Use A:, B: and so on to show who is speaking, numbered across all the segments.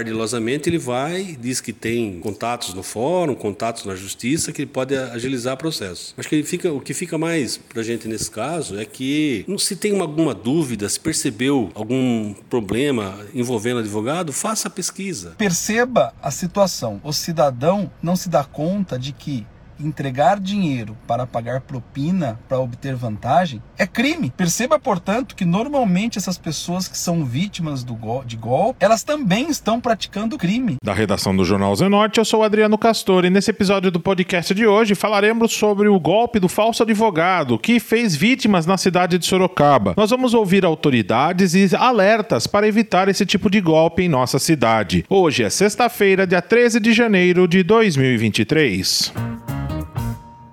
A: ardilosamente ele vai, diz que tem contatos no fórum, contatos na justiça, que ele pode agilizar o processo. Acho que ele fica, o que fica mais para a gente nesse caso é que, se tem alguma dúvida, se percebeu algum problema envolvendo advogado, faça a pesquisa.
B: Perceba a situação. O cidadão não se dá conta de que entregar dinheiro para pagar propina para obter vantagem é crime. Perceba, portanto, que normalmente essas pessoas que são vítimas do de golpe, elas também estão praticando crime.
C: Da redação do Jornal Zenote, eu sou Adriano Castor e nesse episódio do podcast de hoje falaremos sobre o golpe do falso advogado que fez vítimas na cidade de Sorocaba. Nós vamos ouvir autoridades e alertas para evitar esse tipo de golpe em nossa cidade. Hoje é sexta-feira, dia 13 de janeiro de 2023.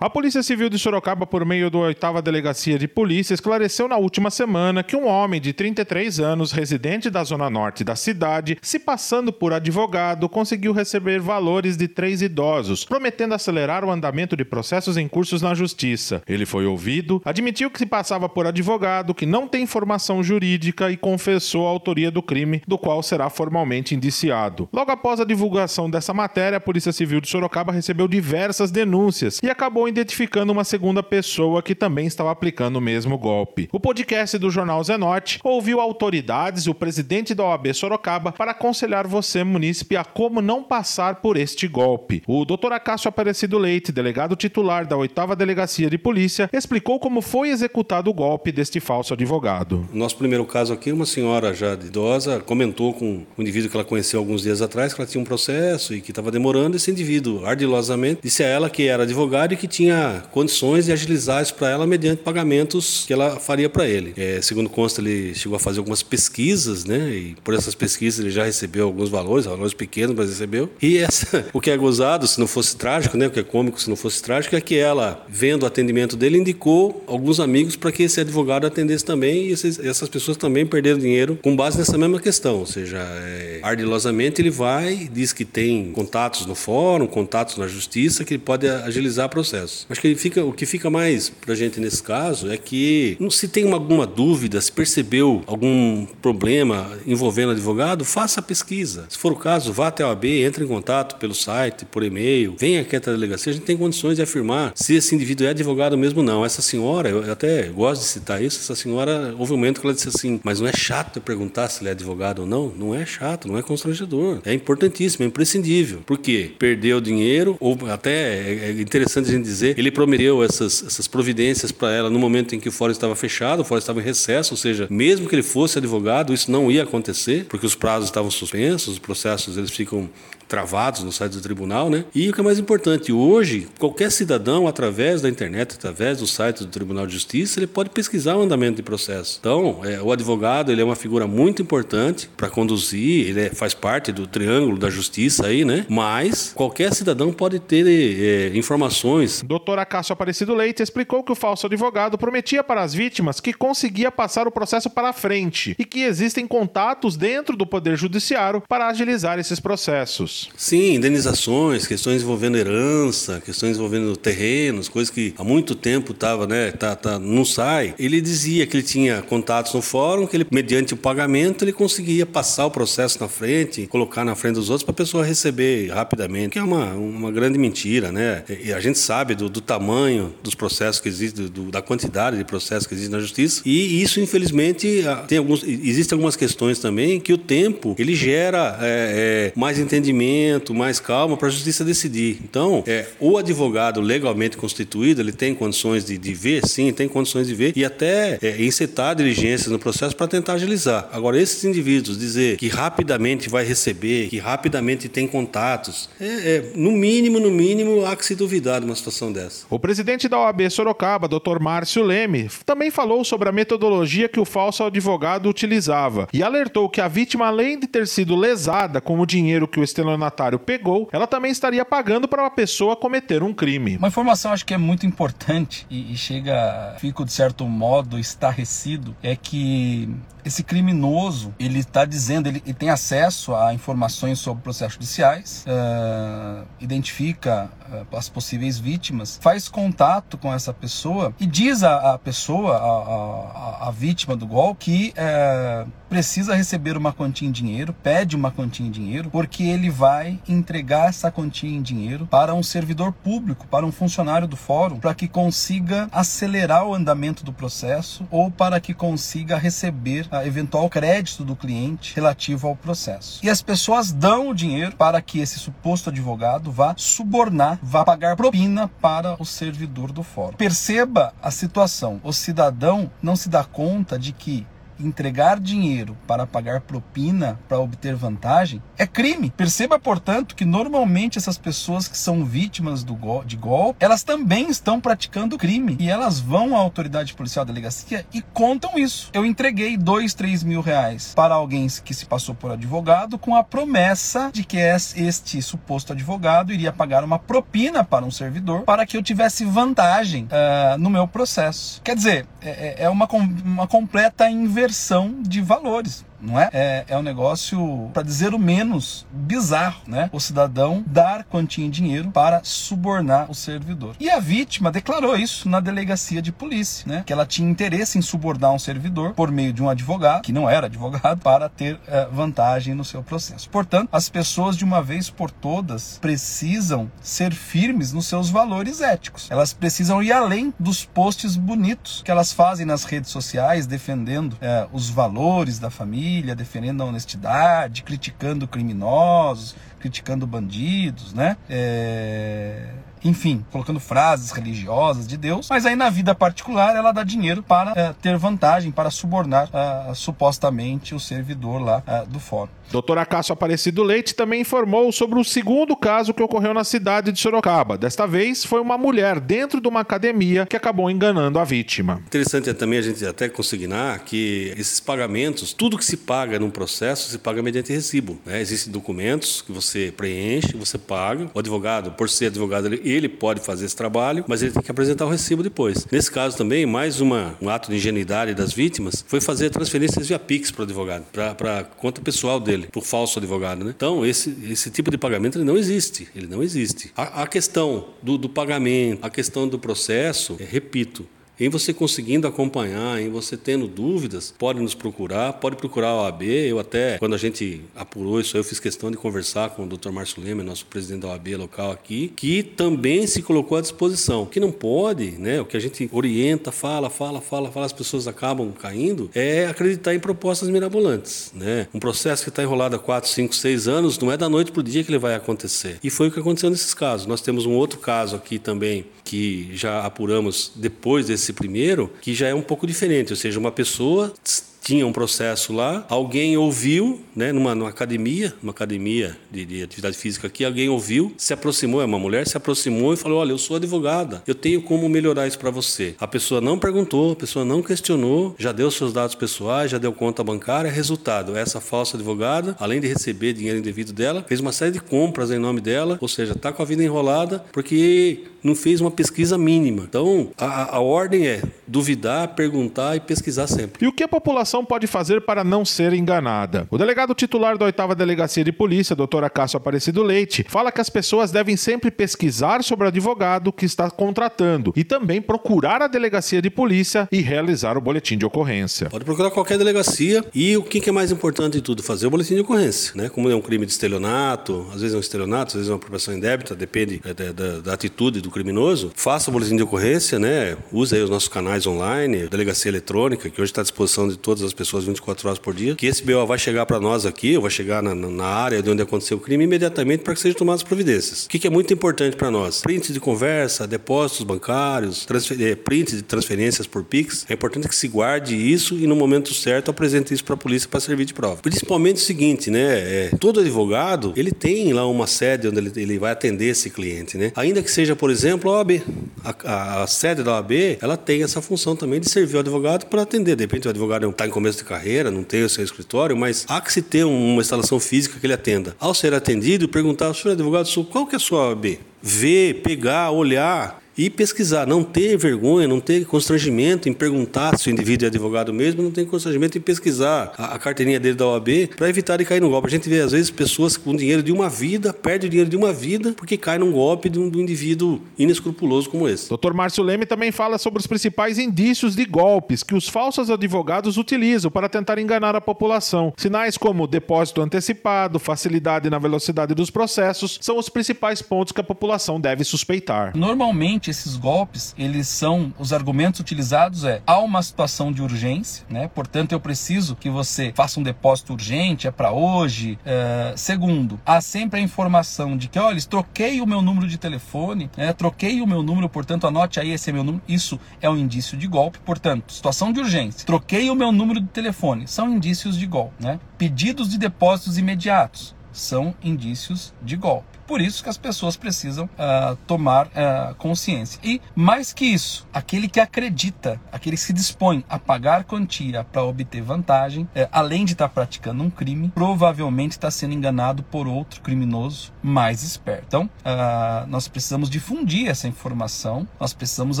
C: A Polícia Civil de Sorocaba, por meio da oitava Delegacia de Polícia, esclareceu na última semana que um homem de 33 anos, residente da zona norte da cidade, se passando por advogado, conseguiu receber valores de três idosos, prometendo acelerar o andamento de processos em cursos na Justiça. Ele foi ouvido, admitiu que se passava por advogado, que não tem formação jurídica e confessou a autoria do crime, do qual será formalmente indiciado. Logo após a divulgação dessa matéria, a Polícia Civil de Sorocaba recebeu diversas denúncias e acabou identificando uma segunda pessoa que também estava aplicando o mesmo golpe. O podcast do Jornal Zenorte ouviu autoridades e o presidente da OAB Sorocaba para aconselhar você, munícipe, a como não passar por este golpe. O Dr. Acácio Aparecido Leite, delegado titular da 8 Delegacia de Polícia, explicou como foi executado o golpe deste falso advogado.
A: Nosso primeiro caso aqui, uma senhora já idosa comentou com um indivíduo que ela conheceu alguns dias atrás que ela tinha um processo e que estava demorando. Esse indivíduo, ardilosamente, disse a ela que era advogado e que tinha tinha condições de agilizar isso para ela mediante pagamentos que ela faria para ele. É, segundo consta, ele chegou a fazer algumas pesquisas, né? E por essas pesquisas ele já recebeu alguns valores, valores pequenos, mas recebeu. E essa, o que é gozado, se não fosse trágico, né? O que é cômico, se não fosse trágico, é que ela, vendo o atendimento dele, indicou alguns amigos para que esse advogado atendesse também e esses, essas pessoas também perderam dinheiro com base nessa mesma questão. Ou seja, é, ardilosamente ele vai, diz que tem contatos no fórum, contatos na justiça, que ele pode agilizar o processo Acho que fica, o que fica mais para a gente nesse caso é que se tem alguma dúvida, se percebeu algum problema envolvendo advogado, faça a pesquisa. Se for o caso, vá até a OAB, entre em contato pelo site, por e-mail, venha aqui até a delegacia, a gente tem condições de afirmar se esse indivíduo é advogado mesmo ou não. Essa senhora, eu até gosto de citar isso, essa senhora, houve um momento que ela disse assim, mas não é chato eu perguntar se ele é advogado ou não? Não é chato, não é constrangedor. É importantíssimo, é imprescindível. Por quê? Perdeu dinheiro, ou até é, é interessante a gente dizer dizer, ele prometeu essas, essas providências para ela no momento em que o fórum estava fechado, o fórum estava em recesso, ou seja, mesmo que ele fosse advogado, isso não ia acontecer, porque os prazos estavam suspensos, os processos eles ficam travados no site do tribunal, né? E o que é mais importante, hoje, qualquer cidadão, através da internet, através do site do Tribunal de Justiça, ele pode pesquisar o andamento de processo. Então, é, o advogado, ele é uma figura muito importante para conduzir, ele é, faz parte do triângulo da justiça aí, né? Mas qualquer cidadão pode ter é, informações.
C: Doutora Cássio Aparecido Leite explicou que o falso advogado prometia para as vítimas que conseguia passar o processo para frente e que existem contatos dentro do Poder Judiciário para agilizar esses processos.
A: Sim, indenizações, questões envolvendo herança, questões envolvendo terrenos, coisas que há muito tempo estava, né, tá, tá, não sai. Ele dizia que ele tinha contatos no fórum, que ele, mediante o pagamento, ele conseguia passar o processo na frente, colocar na frente dos outros para a pessoa receber rapidamente, que é uma, uma grande mentira, né? E a gente sabe do, do tamanho dos processos que existem, do, da quantidade de processos que existem na justiça, e isso, infelizmente, tem alguns, existem algumas questões também que o tempo ele gera é, é, mais entendimento mais calma para a justiça decidir. Então, é, o advogado legalmente constituído, ele tem condições de, de ver, sim, tem condições de ver e até é, incitar diligências no processo para tentar agilizar. Agora, esses indivíduos dizer que rapidamente vai receber, que rapidamente tem contatos, é, é, no mínimo, no mínimo, há que se duvidar de uma situação dessa.
C: O presidente da OAB Sorocaba, Dr. Márcio Leme, também falou sobre a metodologia que o falso advogado utilizava e alertou que a vítima, além de ter sido lesada com o dinheiro que o estelionatário estelionatário pegou, ela também estaria pagando para uma pessoa cometer um crime.
B: Uma informação acho que é muito importante e, e chega, fico de certo modo estarrecido, é que esse criminoso ele está dizendo ele, ele, tem acesso a informações sobre processos judiciais uh, identifica uh, as possíveis vítimas faz contato com essa pessoa e diz a pessoa a, a, a, vítima do golpe que uh, precisa receber uma quantia em dinheiro, pede uma quantia em dinheiro, porque ele vai entregar essa quantia em dinheiro para um servidor público, para um funcionário do fórum, para que consiga acelerar o andamento do processo ou para que consiga receber a eventual crédito do cliente relativo ao processo. E as pessoas dão o dinheiro para que esse suposto advogado vá subornar, vá pagar propina para o servidor do fórum. Perceba a situação. O cidadão não se dá conta de que entregar dinheiro para pagar propina para obter vantagem é crime. Perceba, portanto, que normalmente essas pessoas que são vítimas do gol, de golpe, elas também estão praticando crime e elas vão à autoridade policial, delegacia e contam isso. Eu entreguei dois, três mil reais para alguém que se passou por advogado com a promessa de que este suposto advogado iria pagar uma propina para um servidor para que eu tivesse vantagem uh, no meu processo. Quer dizer, é, é, é uma, uma completa inversão inversão de valores não é? É, é um negócio, para dizer o menos, bizarro, né? O cidadão dar quantia em dinheiro para subornar o servidor. E a vítima declarou isso na delegacia de polícia, né? Que ela tinha interesse em subornar um servidor por meio de um advogado, que não era advogado, para ter é, vantagem no seu processo. Portanto, as pessoas, de uma vez por todas, precisam ser firmes nos seus valores éticos. Elas precisam ir além dos posts bonitos que elas fazem nas redes sociais, defendendo é, os valores da família defendendo a honestidade, criticando criminosos, criticando bandidos, né? É enfim, colocando frases religiosas de Deus, mas aí na vida particular ela dá dinheiro para é, ter vantagem, para subornar uh, supostamente o servidor lá uh, do fórum.
C: Doutora Cássio Aparecido Leite também informou sobre o segundo caso que ocorreu na cidade de Sorocaba. Desta vez foi uma mulher dentro de uma academia que acabou enganando a vítima.
A: Interessante é também a gente até consignar que esses pagamentos, tudo que se paga num processo, se paga mediante recibo. Né? Existem documentos que você preenche, você paga. O advogado, por ser advogado, ele ele pode fazer esse trabalho, mas ele tem que apresentar o recibo depois. Nesse caso também, mais uma, um ato de ingenuidade das vítimas foi fazer transferências via Pix para o advogado, para a conta pessoal dele, para o falso advogado. Né? Então, esse, esse tipo de pagamento ele não existe. Ele não existe. A, a questão do, do pagamento, a questão do processo, é, repito, em você conseguindo acompanhar, em você tendo dúvidas, pode nos procurar, pode procurar a OAB. Eu até, quando a gente apurou isso, eu fiz questão de conversar com o Dr. Márcio Leme, nosso presidente da OAB local aqui, que também se colocou à disposição. O que não pode, né, o que a gente orienta, fala, fala, fala, fala, as pessoas acabam caindo, é acreditar em propostas mirabolantes. Né? Um processo que está enrolado há 4, 5, 6 anos, não é da noite para o dia que ele vai acontecer. E foi o que aconteceu nesses casos. Nós temos um outro caso aqui também, que já apuramos depois desse esse primeiro, que já é um pouco diferente, ou seja, uma pessoa tinha um processo lá, alguém ouviu, né, numa, numa academia, uma academia de, de, atividade física aqui, alguém ouviu, se aproximou, é uma mulher, se aproximou e falou: Olha, eu sou advogada, eu tenho como melhorar isso para você. A pessoa não perguntou, a pessoa não questionou, já deu seus dados pessoais, já deu conta bancária. Resultado: essa falsa advogada, além de receber dinheiro indevido dela, fez uma série de compras em nome dela, ou seja, está com a vida enrolada porque não fez uma pesquisa mínima. Então, a, a ordem é duvidar, perguntar e pesquisar sempre.
C: E o que a população pode fazer para não ser enganada? O delegado titular da 8 Delegacia de Polícia, doutora Cássio Aparecido Leite, fala que as pessoas devem sempre pesquisar sobre o advogado que está contratando e também procurar a delegacia de polícia e realizar o boletim de ocorrência.
A: Pode procurar qualquer delegacia e o que é mais importante de tudo? Fazer o boletim de ocorrência. Né? Como é um crime de estelionato, às vezes é um estelionato, às vezes é uma apropriação indébita, depende é, da, da, da atitude do criminoso. Faça o boletim de ocorrência, né? use aí os nossos canais online, delegacia eletrônica, que hoje está à disposição de todas as pessoas 24 horas por dia, que esse BO vai chegar para nós aqui, vai chegar na, na, área de onde aconteceu o crime imediatamente para que sejam tomadas providências. O que, que é muito importante para nós? Prints de conversa, depósitos bancários, eh, prints de transferências por Pix. É importante que se guarde isso e no momento certo apresente isso para a polícia para servir de prova. Principalmente o seguinte, né? É, todo advogado, ele tem lá uma sede onde ele, ele vai atender esse cliente, né? Ainda que seja, por exemplo, a OAB. A, a, a sede da OAB, ela tem essa função também de servir o advogado para atender. De repente o advogado está em começo de carreira, não tem o seu escritório, mas há que se ter uma instalação física que ele atenda. Ao ser atendido, perguntar, senhor advogado, qual que é a sua OAB? Ver, pegar, olhar e pesquisar, não ter vergonha, não ter constrangimento em perguntar se o indivíduo é advogado mesmo, não tem constrangimento em pesquisar a, a carteirinha dele da OAB para evitar de cair no golpe. A gente vê às vezes pessoas com dinheiro de uma vida, perde o dinheiro de uma vida porque cai num golpe de um, de um indivíduo inescrupuloso como esse.
C: Dr. Márcio Leme também fala sobre os principais indícios de golpes que os falsos advogados utilizam para tentar enganar a população. Sinais como depósito antecipado, facilidade na velocidade dos processos são os principais pontos que a população deve suspeitar.
B: Normalmente esses golpes, eles são os argumentos utilizados é há uma situação de urgência, né? Portanto, eu preciso que você faça um depósito urgente, é para hoje. É... Segundo, há sempre a informação de que, olha, troquei o meu número de telefone, né? troquei o meu número, portanto, anote aí esse é meu número. Isso é um indício de golpe. Portanto, situação de urgência, troquei o meu número de telefone, são indícios de golpe, né? Pedidos de depósitos imediatos são indícios de golpe. Por isso que as pessoas precisam uh, tomar uh, consciência. E mais que isso, aquele que acredita, aquele que se dispõe a pagar quantia para obter vantagem, uh, além de estar tá praticando um crime, provavelmente está sendo enganado por outro criminoso mais esperto. Então, ah, nós precisamos difundir essa informação, nós precisamos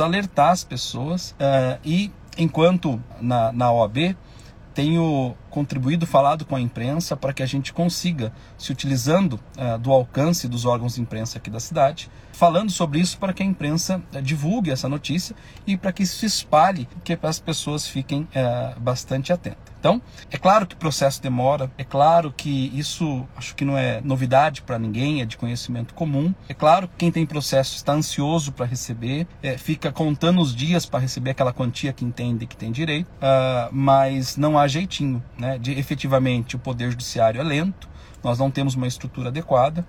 B: alertar as pessoas e enquanto na, na OAB tenho contribuído, falado com a imprensa para que a gente consiga, se utilizando uh, do alcance dos órgãos de imprensa aqui da cidade, falando sobre isso para que a imprensa uh, divulgue essa notícia e para que isso se espalhe, que as pessoas fiquem uh, bastante atentas. Então, é claro que o processo demora, é claro que isso acho que não é novidade para ninguém, é de conhecimento comum. É claro que quem tem processo está ansioso para receber, é, fica contando os dias para receber aquela quantia que entende que tem direito, uh, mas não há jeitinho, né? De efetivamente o poder judiciário é lento, nós não temos uma estrutura adequada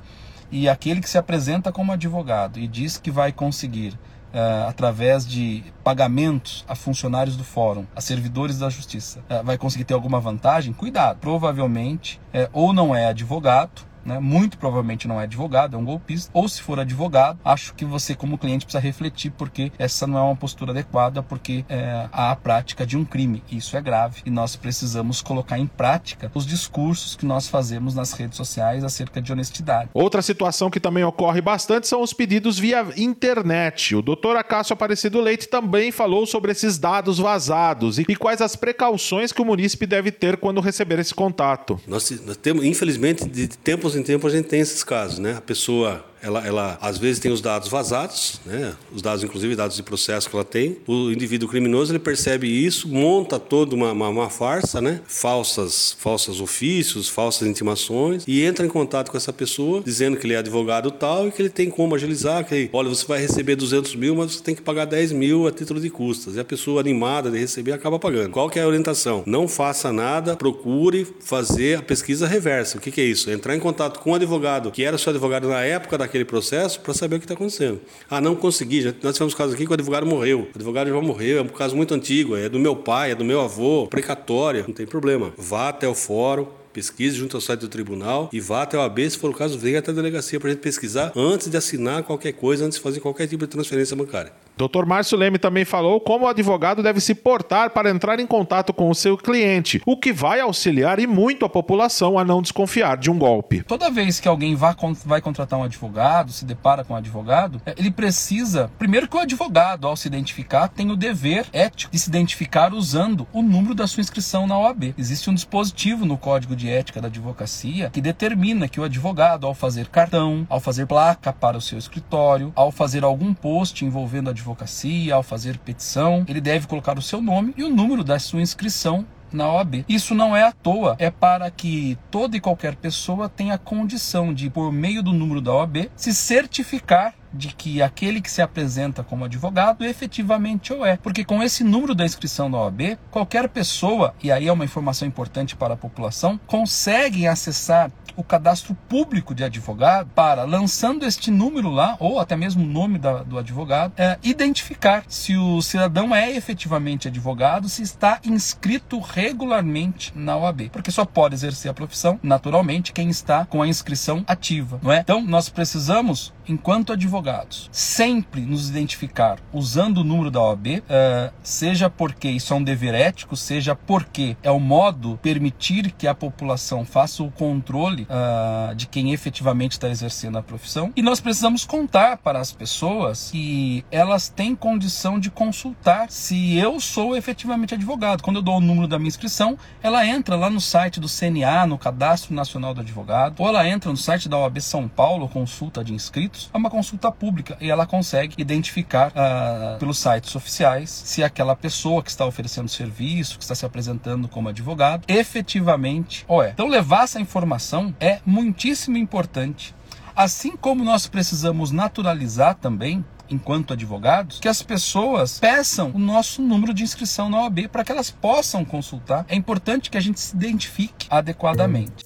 B: e aquele que se apresenta como advogado e diz que vai conseguir uh, através de pagamentos a funcionários do fórum, a servidores da justiça, uh, vai conseguir ter alguma vantagem, cuidado. Provavelmente, uh, ou não é advogado, né? muito provavelmente não é advogado, é um golpista, ou se for advogado, acho que você, como cliente, precisa refletir porque essa não é uma postura adequada, porque é, há a prática de um crime. Isso é grave e nós precisamos colocar em prática os discursos que nós fazemos nas redes sociais acerca de honestidade.
C: Outra situação que também ocorre bastante são os pedidos via internet. O doutor Acácio Aparecido Leite também falou sobre esses dados vazados e, quais as precauções que o munícipe deve ter quando receber esse contato.
A: Nós, nós temos, infelizmente, de tempos tempos em tempos a gente tem esses casos, né? A pessoa ela, ela às vezes tem os dados vazados, né? os dados, inclusive dados de processo que ela tem. O indivíduo criminoso ele percebe isso, monta toda uma, uma, uma farsa, né? falsas, falsas ofícios, falsas intimações, e entra em contato com essa pessoa dizendo que ele é advogado tal e que ele tem como agilizar, que olha, você vai receber 200 mil, mas você tem que pagar 10 mil a título de custas. E a pessoa animada de receber acaba pagando. Qual que é a orientação? Não faça nada, procure fazer a pesquisa reversa. O que, que é isso? Entrar em contato com o advogado que era seu advogado na época da aquele processo para saber o que está acontecendo. Ah, não consegui. Já, nós tivemos casos aqui que o advogado morreu. O advogado já morreu, é um caso muito antigo, é do meu pai, é do meu avô, precatória, não tem problema. Vá até o fórum, pesquise junto ao site do tribunal e vá até o AB, se for o caso, venha até a delegacia para a gente pesquisar antes de assinar qualquer coisa, antes de fazer qualquer tipo de transferência bancária.
C: Dr. Márcio Leme também falou como o advogado deve se portar para entrar em contato com o seu cliente, o que vai auxiliar e muito a população a não desconfiar de um golpe.
B: Toda vez que alguém vai, contratar um advogado, se depara com um advogado, é, ele precisa, primeiro que o advogado, ao se identificar, tem o dever ético de se identificar usando o número da sua inscrição na OAB. Existe um dispositivo no Código de Ética da Advocacia que determina que o advogado, ao fazer cartão, ao fazer placa para o seu escritório, ao fazer algum post envolvendo a advocacia, ao fazer petição, ele deve colocar o seu nome e o número da sua inscrição na OAB. Isso não é à toa, é para que toda e qualquer pessoa tenha condição de, por meio do número da OAB, se certificar de que aquele que se apresenta como advogado efetivamente o é. Porque com esse número da inscrição da OAB, qualquer pessoa, e aí é uma informação importante para a população, consegue acessar o cadastro público de advogado para, lançando este número lá, ou até mesmo o nome da, do advogado, é, identificar se o cidadão é efetivamente advogado, se está inscrito regularmente na OAB. Porque só pode exercer a profissão, naturalmente, quem está com a inscrição ativa, não é? Então, nós precisamos enquanto advogados, sempre nos identificar usando o número da OAB, uh, eh, seja porque isso é um dever ético, seja porque é o modo permitir que a população faça o controle uh, de quem efetivamente está exercendo a profissão. E nós precisamos contar para as pessoas que elas têm condição de consultar se eu sou efetivamente advogado. Quando eu dou o número da minha inscrição, ela entra lá no site do CNA, no Cadastro Nacional do Advogado, ou ela entra no site da OAB São Paulo, consulta de inscritos, é uma consulta pública e ela consegue identificar uh, pelos sites oficiais se aquela pessoa que está oferecendo serviço, que está se apresentando como advogado, efetivamente ou é. Então levar essa informação é muitíssimo importante. Assim como nós precisamos naturalizar também enquanto advogados, que as pessoas peçam o nosso número de inscrição na OAB para que elas possam consultar. É importante que a gente se identifique adequadamente.